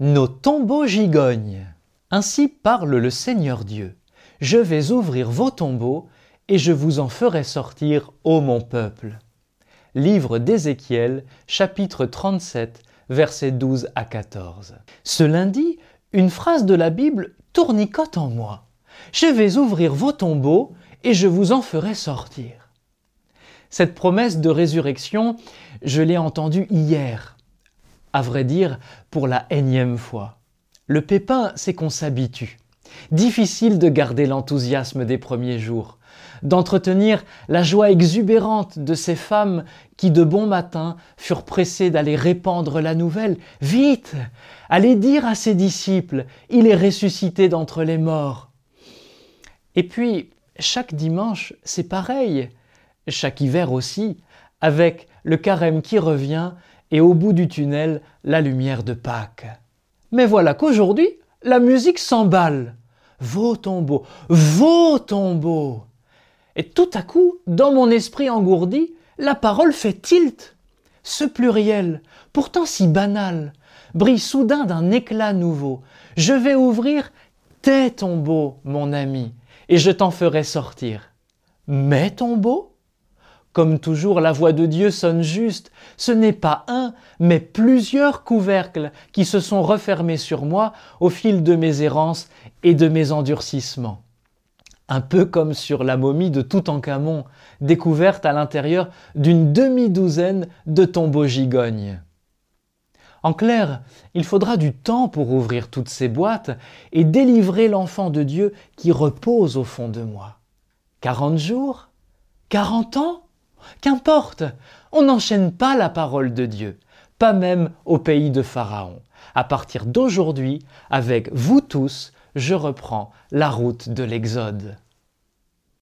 Nos tombeaux gigognes. Ainsi parle le Seigneur Dieu. Je vais ouvrir vos tombeaux et je vous en ferai sortir, ô mon peuple. Livre d'Ézéchiel, chapitre 37, versets 12 à 14. Ce lundi, une phrase de la Bible tournicote en moi. Je vais ouvrir vos tombeaux et je vous en ferai sortir. Cette promesse de résurrection, je l'ai entendue hier à vrai dire, pour la énième fois. Le pépin, c'est qu'on s'habitue. Difficile de garder l'enthousiasme des premiers jours, d'entretenir la joie exubérante de ces femmes qui de bon matin furent pressées d'aller répandre la nouvelle. Vite Allez dire à ses disciples, il est ressuscité d'entre les morts. Et puis, chaque dimanche, c'est pareil, chaque hiver aussi, avec le carême qui revient et au bout du tunnel, la lumière de Pâques. Mais voilà qu'aujourd'hui, la musique s'emballe. Vos tombeaux, vos tombeaux. Et tout à coup, dans mon esprit engourdi, la parole fait tilt. Ce pluriel, pourtant si banal, brille soudain d'un éclat nouveau. Je vais ouvrir tes tombeaux, mon ami, et je t'en ferai sortir. Mes tombeaux? Comme toujours, la voix de Dieu sonne juste. Ce n'est pas un, mais plusieurs couvercles qui se sont refermés sur moi au fil de mes errances et de mes endurcissements. Un peu comme sur la momie de Toutankhamon, découverte à l'intérieur d'une demi-douzaine de tombeaux gigognes. En clair, il faudra du temps pour ouvrir toutes ces boîtes et délivrer l'enfant de Dieu qui repose au fond de moi. Quarante jours? Quarante ans? Qu'importe, on n'enchaîne pas la parole de Dieu, pas même au pays de Pharaon. À partir d'aujourd'hui, avec vous tous, je reprends la route de l'Exode.